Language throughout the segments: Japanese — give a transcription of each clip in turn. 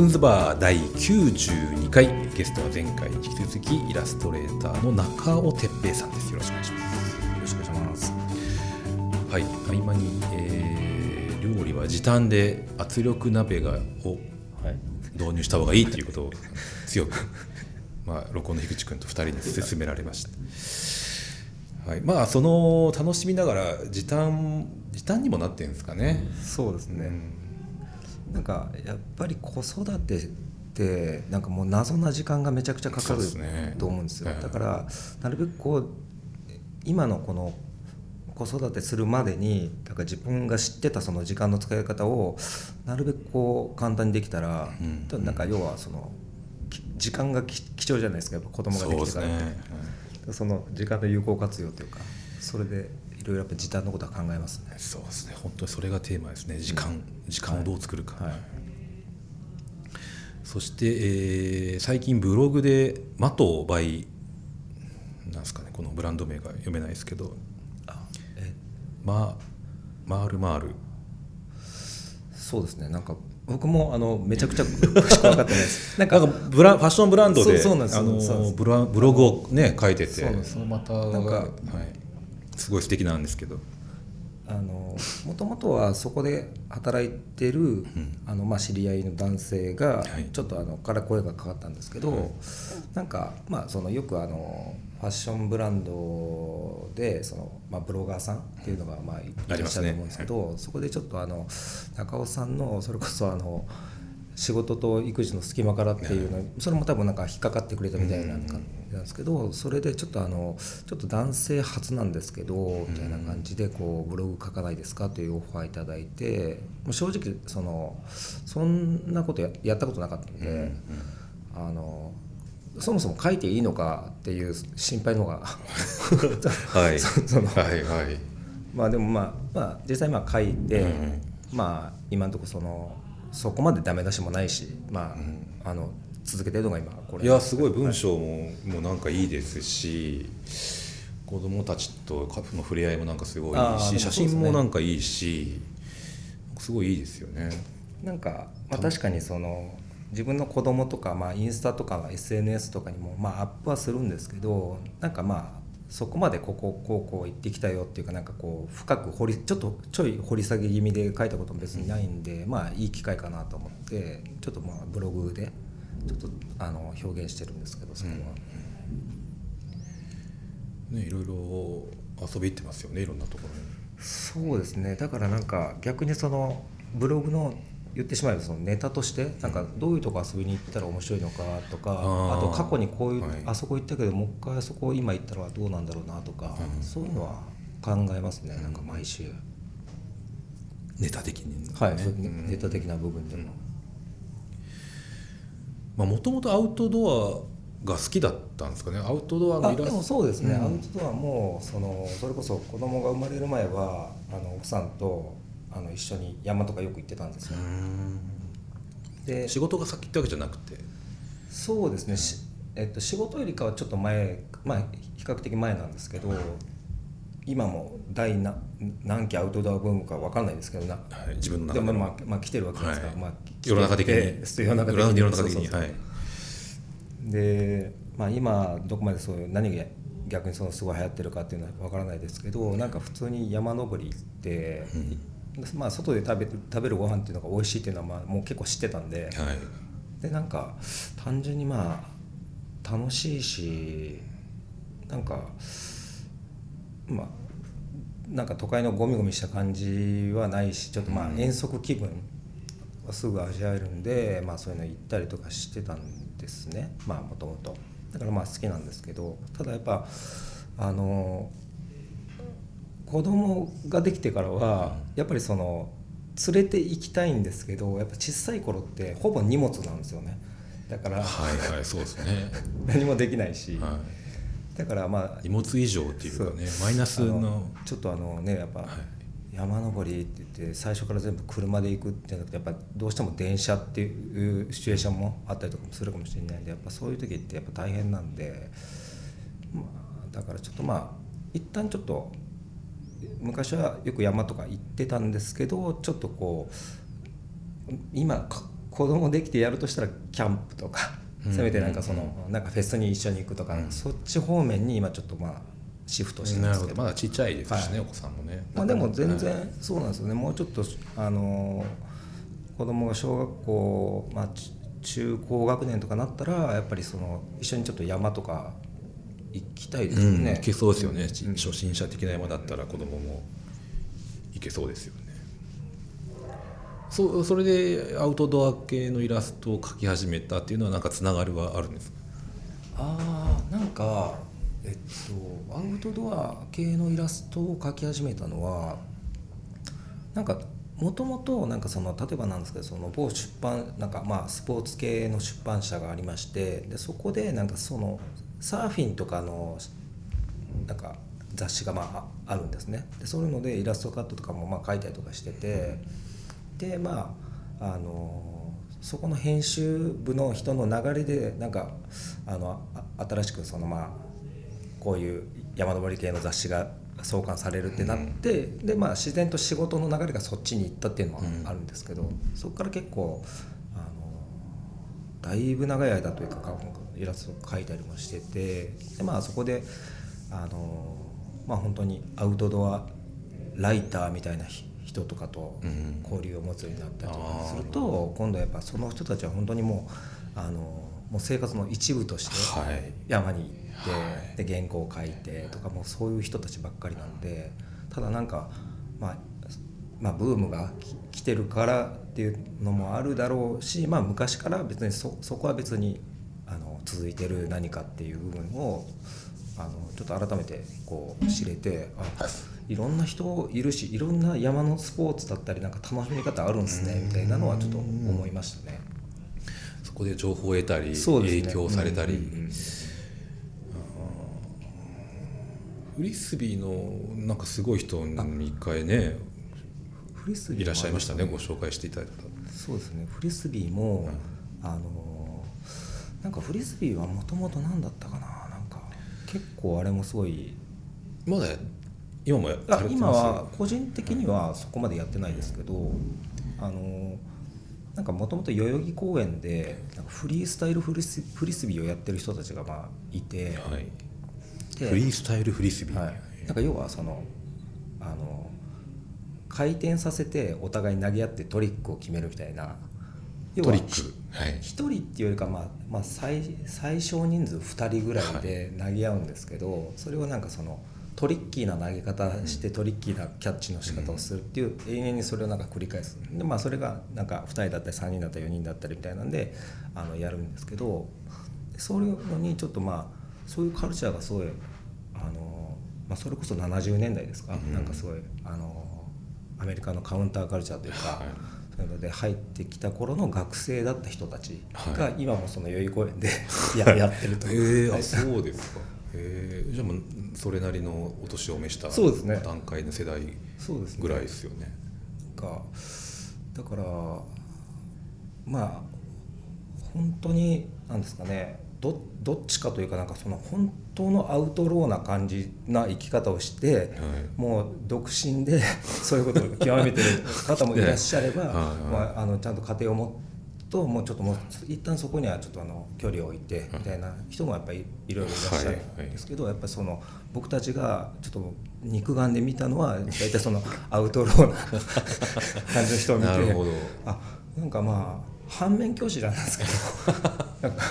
ンズバー第92回ゲストは前回に引き続きイラストレーターの中尾哲平さんです。よろしくお願いします。よろしくお願いします。はい合間に、えー、料理は時短で圧力鍋がを導入した方がいいということを強く まあ録音の樋口君と2人に勧められました。はい、まあその楽しみながら時短時短にもなってるんですかね。そうですね、うん、なんかやっぱり子育てってなんかもう謎な時間がめちゃくちゃかかる、ね、と思うんですよ、だからなるべくこう今のこの子育てするまでにだから自分が知ってたその時間の使い方をなるべくこう簡単にできたら、うん、なんか要はその時間が貴重じゃないですか。やっぱ子供ができてから。って。その時間の有効活用というかそれでいろいろやっぱ時短のことは考えますね。そうですね。本当にそれがテーマですね。時間、うん、時間をどう作るか、はい。はい、そして、えー、最近ブログで「マトバイ」なんですかね。このブランド名が読めないですけど。あえ？まマールマールそうですね。なんか僕もあのめちゃくちゃ詳しく分かってないです。なんかブラファッションブランドでブログをね書いてて。そのまたなんか、はい、すごい素敵なんですけど。あのもともとはそこで働いてる、うん、あのまあ、知り合いの男性がちょっとあのから声がかかったんですけど、はい、なんか、まあ、そのよくあのファッションブランドでその、まあ、ブロガーさんっていうのがまあいらっしゃると思うんですけど、ね。はい、そこでちょっとあの中尾さんのそれこそあの。仕事と育児の隙間からっていうのそれも多分なんか引っかかってくれたみたいな感じなんですけどそれでちょっとあのちょっと男性初なんですけどみたいな感じでこうブログ書かないですかというオファーいただいて正直そのそんなことやったことなかったんであのそもそも書いていいのかっていう心配のがはい。そのはいはい。まあでもまあまあ実際まあ書いて、まあ今のところそのそこまでダメ出しもないし、まあ、あの続けてるのが今これ。いやすごい文章も,、もうなんかいいですし子供たちとカフの触れ合いもなんかすごいいいし、写真もなんかいいしすごいいいですよね。なんか、まあ、確かにその自分の子供とか、まあ、インスタとか SNS とかにも、まあ、アップはするんですけどなんかまあそこまでこここうこう行ってきたよっていうかなんかこう深く掘りちょっとちょい掘り下げ気味で書いたことも別にないんで、まあいい機会かなと思ってちょっとまあブログでちょっとあの表現してるんですけどそこは、うん、ねいろいろ遊び行ってますよねいろんなところに。そうですね。だからなんか逆にそのブログの言ってしまえばそのネタとしてなんかどういうとこ遊びに行ったら面白いのかとかあと過去にこういう、あそこ行ったけどもう一回あそこ今行ったらどうなんだろうなとか、そういうのは考えますねなんか毎週。ネタ的に、ね、はい、ネタ的な部分でも。もともとアウトドアが好きだったんですかね。アウトドアのイラスト。そうですね、うん、アウトドアもそのそれこそ子供が生まれる前はあの奥さんとあの一緒に山とかよく行ってたんですよ。で仕事が先ってわけじゃなくて？そうですね、えっと、仕事よりかはちょっと前、まあ、比較的前なんですけど、今も第何何期アウトドアブームか分かんないですけどな、はい、自分の中でも、まあまあ、来てるわけですから、はい、まあ、世の中的に。世の中的に。世の中的にはいで、まあ、今どこまでそういう何が逆にそのすごい流行ってるかっていうのは分からないですけどなんか普通に山登りって、うんまあ、外で食べ食べるご飯っていうのが美味しいっていうのはまあもう結構知ってたんで、はい、でなんか単純にまあ楽しいしなんかまあなんか都会のゴミゴミした感じはないしちょっとまあ遠足気分はすぐ味わえるんで、まあ、そういうの行ったりとかしてたんですね。まあもともと。だからまあ好きなんですけど。ただやっぱあの子供ができてからはやっぱりその連れて行きたいんですけどやっぱ小さい頃ってほぼ荷物なんですよね。だからはいはいそうですね。何もできないし、はい、だからまあ荷物以上っていうかねマイナスの。ちょっとあのねやっぱ、はい、山登りって言って最初から全部車で行くってなくてやっぱどうしても電車っていうシチュエーションもあったりとかもするかもしれないんでやっぱそういう時ってやっぱ大変なんで、まあ、だからちょっとまあ一旦ちょっと昔はよく山とか行ってたんですけどちょっとこう今子供できてやるとしたらキャンプとか、せめてなんかそのなんかフェスに一緒に行くとか、そっち方面に今ちょっとまあシフトしてますけど。まだちっちゃいですしね、はい、お子さんもね、まあ、でも全然そうなんですよね。もうちょっとあの子供が小学校、まあ、中高学年とかなったらやっぱりその一緒にちょっと山とか行きたいですよね、うん、行けそうですよね、うん、初心者的な山だったら子供も行けそうですよね。そそれでアウトドア系のイラストを描き始めたっていうのはなんかつながりはあるんですか？あなんかえっとアウトドア系のイラストを描き始めたのはなんかもともとなんかその例えばなんですけどその某出版なんかまあスポーツ系の出版社がありましてでそこでなんかそのサーフィンとかのなんか雑誌がまああるんですね。でそういうのでイラストカットとかもまあ書いたりとかしててでまああのそこの編集部の人の流れでなんかあの新しくそのまあこういう山登り系の雑誌が創刊されるってなって、うん、でまあ自然と仕事の流れがそっちに行ったっていうのはあるんですけど、うん、そこから結構あのだいぶ長い間というかイラストを描いたりもしててでまあそこであのまあ本当にアウトドアライターみたいな人とかと交流を持つようになったりとかすると、うん、今度はやっぱその人たちは本当にもうあのもう生活の一部として山に行って、はい、で原稿を書いてとかもうそういう人たちばっかりなんでただなんか、まあ、まあブームが来てるからっていうのもあるだろうし、まあ、昔から別にそそこは別に続いてる何かっていう部分をあのちょっと改めてこう知れてあいろんな人いるしいろんな山のスポーツだったりなんか楽しみ方あるんですねみたいなのはちょっと思いましたね。そこで情報を得たり、ね、影響されたり、うんうんうん、フリスビーのなんかすごい人に一回ねフリスビーいらっしゃいましたね。ご紹介していただいた。そうですね。フリスビーも、うん、あのなんかフリスビーはもともと何だったかな？なんか結構あれもすごい。まだ今も今は個人的にはそこまでやってないですけど、あのなんかもともと代々木公園でなんかフリースタイルフリスフリスビーをやってる人たちがまあいて、はい、フリースタイルフリスビー、はい、なんか要はそのあの回転させてお互い投げ合ってトリックを決めるみたいなトリック、はい、1人っていうよりか、まあまあ最、最小人数2人ぐらいで投げ合うんですけど、はい、それをなんかそのトリッキーな投げ方してトリッキーなキャッチの仕方をするっていう永遠にそれをなんか繰り返す。でまあそれがなんか2人だったり3人だったり4人だったりみたいなんであのやるんですけどそういうのにちょっとまあそういうカルチャーがすごいあの、まあ、それこそ70年代ですか、なんかすごいあのアメリカのカウンターカルチャーというか。そういうので入ってきた頃の学生だった人たちが今もその代々木公園で ややってるという。えー、あそうですか。えー、じゃあもうそれなりのお年を召した段階の世代ぐらいですよね。ねかだからまあ本当に何ですかねどどっちかというかなんかその本当のアウトローな感じな生き方をして、はい、もう独身で そういうことを極めてる方もいらっしゃれば、まあ、あのちゃんと家庭を持ってともうちょっともう一旦そこにはちょっとあの距離を置いてみたいな人もやっぱりいろいろいらっしゃるんですけど、やっぱりその僕たちがちょっと肉眼で見たのは大体そのアウトローな 感じの人を見てあなんかまあ反面教師じゃないですけど。なんか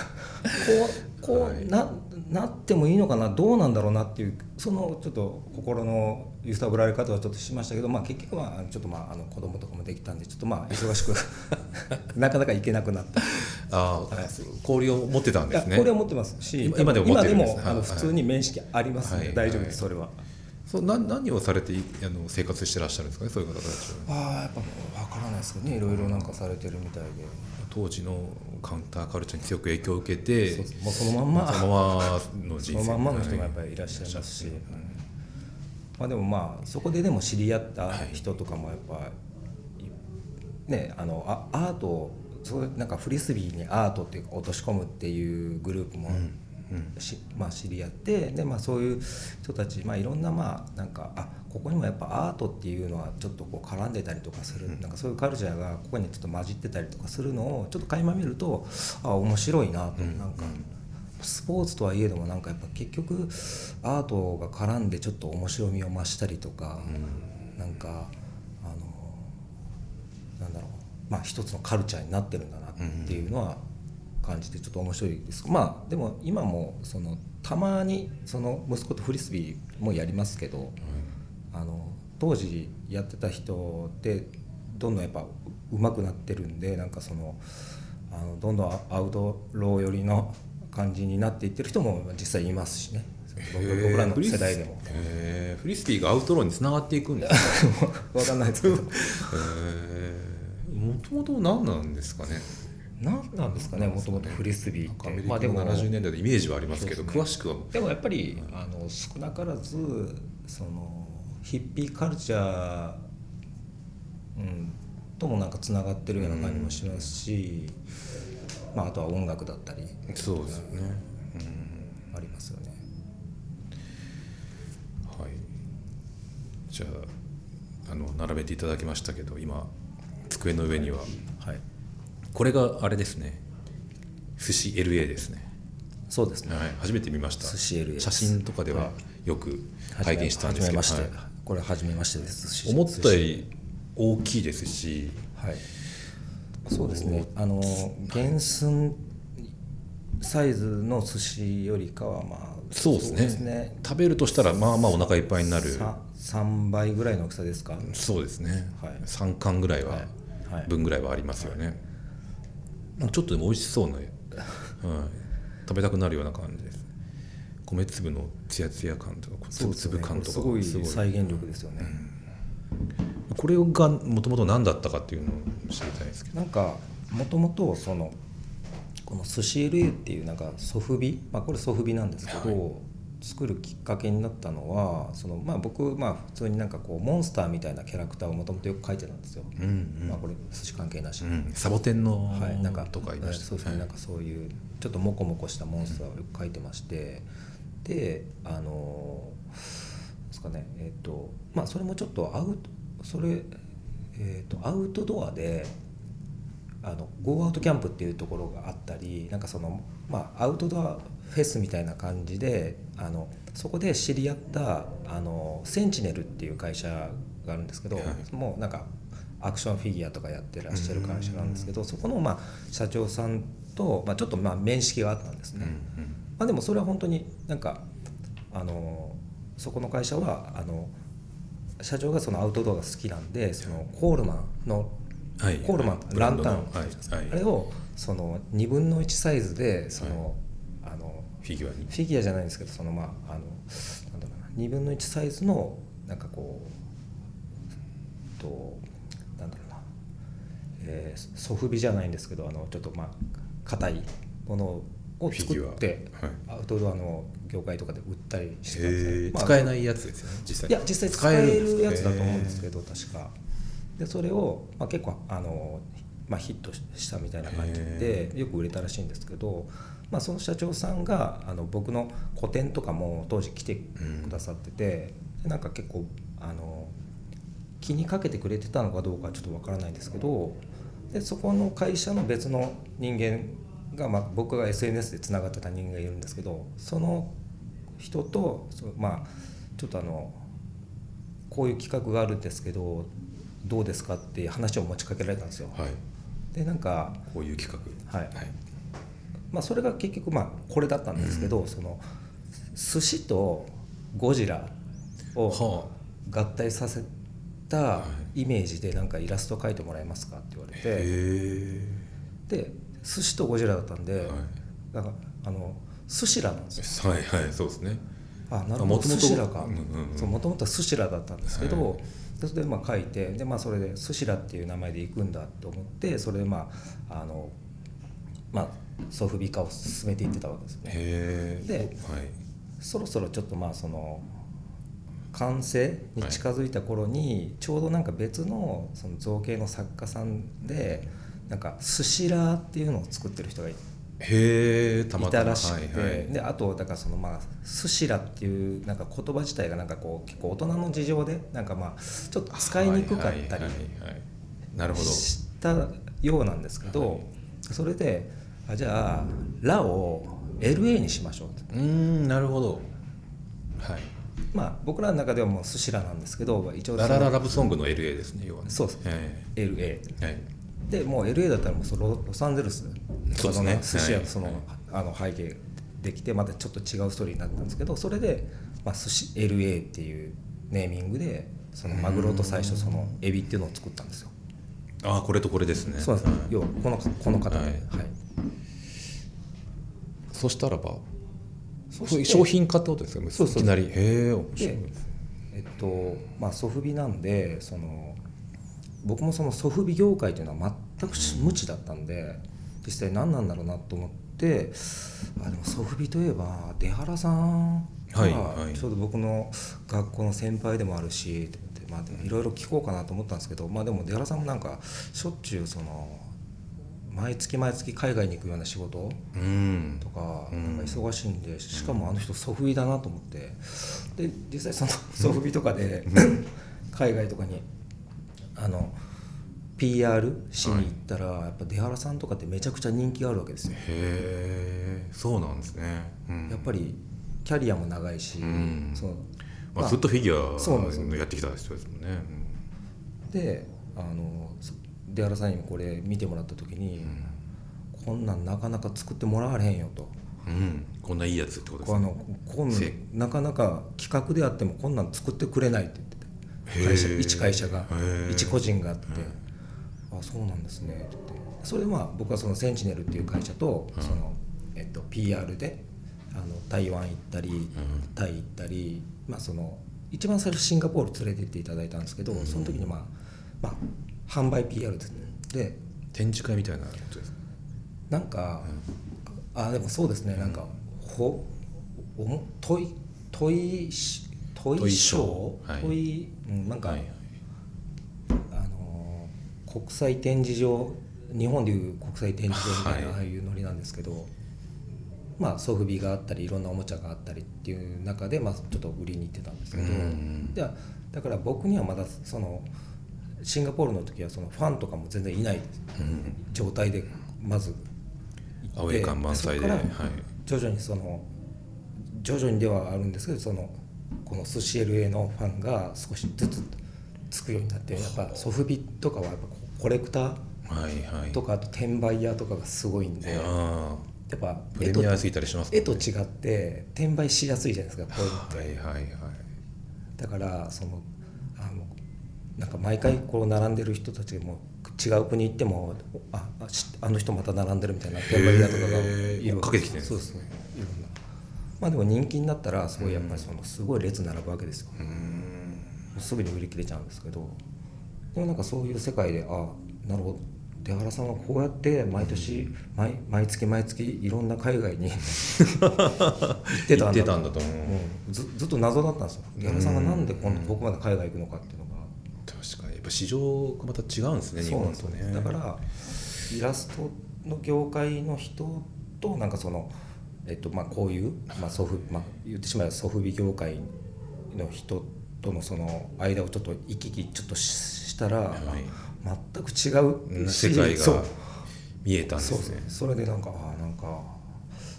こうこうななってもいいのかなどうなんだろうなっていうそのちょっと心の揺さぶられ方はちょっとしましたけど、まあ、結局はちょっとまああの子供とかもできたんでちょっとまあ忙しく なかなか行けなくなった。あ、はい、交流を持ってたんですね。交流を持ってますし今でも今でもあの普通に面識ありますので、はい、大丈夫ですそれは。そうな何をされてあの生活してらっしゃるんですかねそういう方たちは。あやっぱ分からないですけどねいろいろなんかされてるみたいで。当時のカウンターカルチャーに強く影響を受けてそそのまんま。そのままの人生。そのまんまの人がやっぱりいらっしゃいますし、まあ、でもまあそこででも知り合った人とかもやっぱ、ねあのアートそうなんかフリスビーにアートっていうか落とし込むっていうグループもしまあ、知り合ってで、まあ、そういう人たち、まあ、いろんなまあなんかあここにもやっぱアートっていうのはちょっとこう絡んでたりとかする、なんかそういうカルチャーがここにちょっと混じってたりとかするのをちょっと垣間見るとあ面白いなと、なんか。スポーツとはいえどもなんかやっぱ結局アートが絡んでちょっと面白みを増したりとか、うん、なんかあのなんだろう。まあ一つのカルチャーになってるんだなっていうのは感じてちょっと面白いです。まあでも今もそのたまにその息子とフリスビーもやりますけど、うん、あの当時やってた人ってどんどんやっぱ上手くなってるんでなんかそのあのどんどんアウトロー寄りの感じになっていってる人も実際いますしね。僕らの世代でも。フリスビーがアウトローにつながっていくんです か分かんないですけど。もともと何なんですかね何なんですかねもともとフリスビーって。アメリカの70年代のイメージはありますけど、ね、詳しくはでもやっぱりあの少なからずそのヒッピーカルチャー、うん、ともなんかつながってるような感じもしますし、まあ、あとは音楽だったりそうですよね、うん、ありますよね。はい。じゃああの並べていただきましたけど今机の上には、はい、これがあれですね。寿司 LA ですね。そうですね、はい、初めて見ました。寿司 LA 写真とかではよく拝見したんですけど、はい、これ初めましてです。思ったより大きいですし、はい、そうですね。あの原寸サイズの寿司よりかはまあそうですね、ね、食べるとしたらまあまあお腹いっぱいになる。3, 3倍ぐらいの大きさですか。そうですね、はい、3貫ぐらいは、分ぐらいはありますよね、はい、ちょっとでも美味しそうな、はい、食べたくなるような感じです。米粒のツヤツヤ感とか粒々感とか。すごい再現力ですよね、うん。これがもともと何だったかっていうのを知りたいですけど。なんかもともとそのこの寿司 LA っていうなんかソフビ、まあ、これソフビなんですけど、はい、作るきっかけになったのはその、まあ、僕、まあ、普通になんかこうモンスターみたいなキャラクターをもともとよく描いてたんですよ、うんうん、まあ、これ寿司関係なし、うん、サボテンの、はい、なんかとかいました、そうですね、はい、なんかそういうちょっとモコモコしたモンスターをよく描いてまして、うん、であのですかね。えっ、ー、とまあそれもちょっとアウトそれ、えーと、アウトドアであのゴーアウトキャンプっていうところがあったりなんかその、まあ、アウトドアフェスみたいな感じであのそこで知り合ったあのセンチネルっていう会社があるんですけど、はい、もうなんかアクションフィギュアとかやってらっしゃる会社なんですけどそこのまあ社長さんと、まあ、ちょっとまあ面識があったんですね。うんうん、まあ、でもそれは本当になんかあのそこの会社はあの社長がそのアウトドアが好きなんでそのコールマンの、はい、コールマン、ランタン、はい。あれをその2分の1サイズでそのフィギュアに。フィギュアじゃないんですけどそのまああのなんだろうな2分の1サイズのなんかこうとなんだろうな、えー、ソフビじゃないんですけどあのちょっとまあ硬いものをを作って、ア。ウトドアの業界とかで売ったりしてたんですまあ、使えないやつですよね実際。いや実際使えるやつだと思うんですけど確か。でそれを、まあ、結構あの、まあ、ヒットしたみたいな感じでよく売れたらしいんですけど、まあ、その社長さんがあの僕の個展とかも当時来てくださってて、うん、なんか結構あの気にかけてくれてたのかどうかちょっとわからないんですけどでそこの会社の別の人間が、まあ、僕が SNS でつながってた人間がいるんですけどその人とまあちょっとあのこういう企画があるんですけどどうですかって話を持ちかけられたんですよ。はい、でなんかこういう企画。はい、はい、まあ、それが結局まあこれだったんですけど、うん、その寿司とゴジラを合体させたイメージでなんかイラスト描いてもらえますかって言われてで寿司とゴジラだったんで、はい、だからあの寿司ラなんですよ。はいはいそうですね。あなるほど。寿司ラか。もともとは寿司ラだったんですけど、はい、それでまあ書いてで、まあ、それで寿司ラっていう名前で行くんだと思ってそれでまああのまあソフビ化を進めていってたわけですね。で、はい、そろそろちょっとまあその完成に近づいた頃に、ちょうどなんか別のその造形の作家さんでなんかスシラーっていうのを作ってる人がいたまいたらしくて、はいはい。であとだからそのまあスシラっていうなんか言葉自体がなんかこう結構大人の事情でなんかまあちょっと使いにくかったりしたようなんですけど、はい。それであじゃあ「ラ」を LA にしましょうと。うーんなるほど。はい。まあ僕らの中ではもうスシラなんですけど一応ララララブソングの LA ですね要はね。そうですえ LA えはい。でもう LA だったらもうそのロロサンゼルス。そうですね。寿司屋はいその,、はいあの背景できてまたちょっと違うストーリーになったんですけどそれで、まあ、寿司 LA っていうネーミングでそのマグロと最初そのエビっていうのを作ったんですよ。ああこれとこれですね。そうです、はい。要はこのこの方で、ははいいそしたらば商品化ってことですか？そうそういきなり。へえ面白い。でえっとまあソフビなんでその僕もそのソフビ業界というのは全くし無知だったんで実際何なんだろうなと思ってあでもソフビといえば出原さんがはいはい。ちょうど僕の学校の先輩でもあるしと思ってまあいろいろ聞こうかなと思ったんですけどまあでも出原さんもなんかしょっちゅうその毎月毎月海外に行くような仕事うん。とかうん。なんか忙しいんでしかもあの人ソフビだなと思って。で実際そのソフビとかで 海外とかにあの PR しに行ったらやっぱ出原さんとかってめちゃくちゃ人気があるわけですよ。へえそうなんですね、うん。やっぱりキャリアも長いしうん。そのまあ、まあずっとフィギュアやってきた人ですもんね。であのそ出原さんにもこれ見てもらった時にこんなんなかなか作ってもらわれへんよと。うん、うんこんないいやつってことですねこうあのこんせなかなか企画であってもこんなん作ってくれないって言って会社一会社が一個人があって「あそうなんですね」って言って。それでまあ僕はそのセンチネルっていう会社とうん。その、えっと、PR であの台湾行ったりタイ行ったり、まあ、その一番最初シンガポール連れて行っていただいたんですけどその時にまあ、まあ、販売 PR ですねで。展示会みたいなことですか？なんか、あでもそうですね、なんかほおも問い問いし問い問い賞賞はい。うん、なんか、はいはい。あのー国際展示場日本でいう国際展示場みたいな、はい。ああいうノリなんですけどまあソフビがあったりいろんなおもちゃがあったりっていう中で、まあ、ちょっと売りに行ってたんですけど、うんでだから僕にはまだそのシンガポールの時はそのファンとかも全然いない状態でまず行って青い看満載で徐々にその徐々にではあるんですけどそのこの寿司 LA のファンが少しずつつくようになってやっぱソフビとかはやっぱコレクターはいはい。とかあと転売屋とかがすごいんでやあ。っぱあプレミアついたりしますもん絵と違って転売しやすいじゃないですかこういうのって。はいはいはい。だからそのなんか毎回こう並んでる人たちも違う国行ってもああの人また並んでるみたいな転売屋とかがかけてきてるそうですねいろんなまあでも人気になったらすごいやっぱりそのすごい列並ぶわけですよ。すぐに売り切れちゃうんですけど。でもなんかそういう世界であなるほど。出原さんはこうやって毎年毎毎月毎月いろんな海外に行ってたんだと思う。うん。ずずっと謎だったんですよ。出原さんがなんでこんここまで海外行くのかっていうのぱ市場がまた違うんですね日本とね。だからイラストの業界の人となんかその、えっとまあ、こういう、まあソフまあ、言ってしまえばソフビ業界の人とのその間をちょっと行き来ちょっとししたら、はい。全く違うし世界が見えたんですね。それでなんかああなんか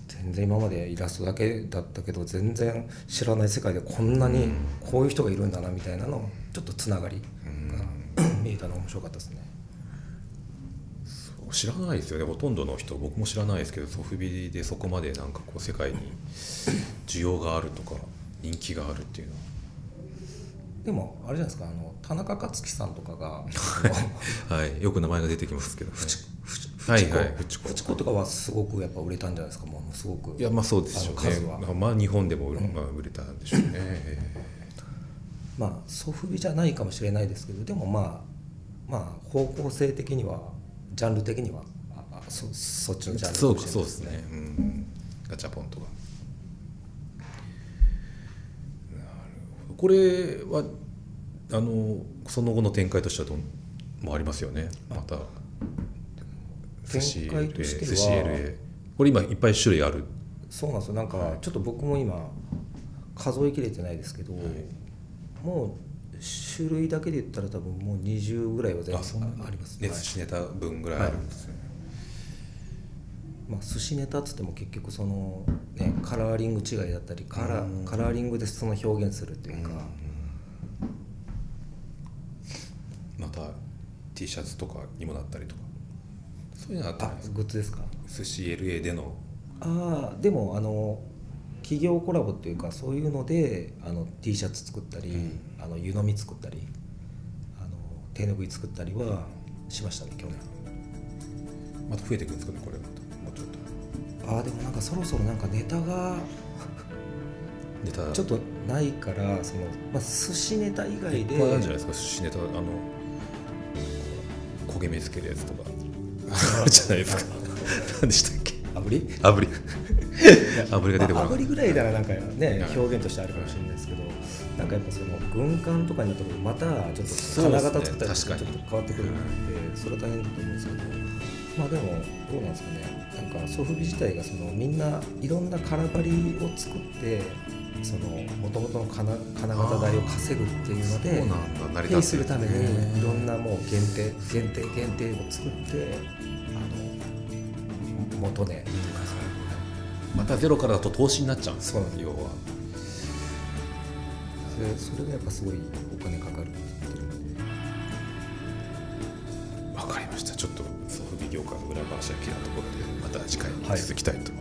全然今までイラストだけだったけど全然知らない世界でこんなにこういう人がいるんだなみたいなのちょっとつながり。が見えたの面白かったですね。知らないですよね。ほとんどの人僕も知らないですけどソフビでそこまでなんかこう世界に需要があるとか人気があるっていうのは。でもあれじゃないですかあの田中克樹さんとかが はい。よく名前が出てきますけど、ね、フチフチはいはいフチコフチコとかはすごくやっぱ売れたんじゃないですかものすごく。いやまあそうでしょうねまあまあ日本でも売,、まあ、売れたんでしょうね、まあソフビじゃないかもしれないですけどでもまあまあ方向性的にはジャンル的にはああそそっちのジャンルそうそうですね、うん、ガチャポンとか。なるほど。これはあのその後の展開としてはどんもありますよね。また寿司展開としては。寿司 LA ここれ今いっぱい種類ある。そうなんですよ。なんかちょっと僕も今数えきれてないですけど、もう種類だけで言ったら多分もう20ぐらいは全部ありますね。寿司ネタ分ぐらいあるんですね、まあ、寿司ネタっつっても結局その、ね、カラーリング違いだったりカラ,、カラーリングでその表現するっていうか、また T シャツとかにもなったりとか。そういうのあったんですか？グッズですか？寿司 LA での。ああでもあの企業コラボっていうかそういうのであの T シャツ作ったり、うん、あの湯飲み作ったりあの手ぬぐい作ったりはしましたね去年。また増えていくんですかねこれまた。もうちょっと。ああでもなんかそろそろなんかネタがネタ。ちょっとないからその、まあ、寿司ネタ以外で。いっぱいあるじゃないですか寿司ネタあの焦げ目つけるやつとか。あるじゃないですか。何でしたっけ？炙り？炙り 炙りが出てこない、炙りぐらいならなんかね表現としてあるかもしれないですけどなんかやっぱその軍艦とかになったとまたちょっと金型作ったりちょっと変わってくるのでそれは大変だと思うんですけどまあでもどうなんですかね。なんかソフビ自体がそのみんないろんな空張りを作ってそのもともとの金金型代を稼ぐっていうのでペイするためにいろんなもう限定限定限定を作ってあの元値、ね、またゼロからだと投資になっちゃうんです。よ要はでそれがやっぱすごいお金かかるって言ってるので。分かりました。ちょっとソフビ業界の裏話はきなところでまた次回に続きたいと思います、はい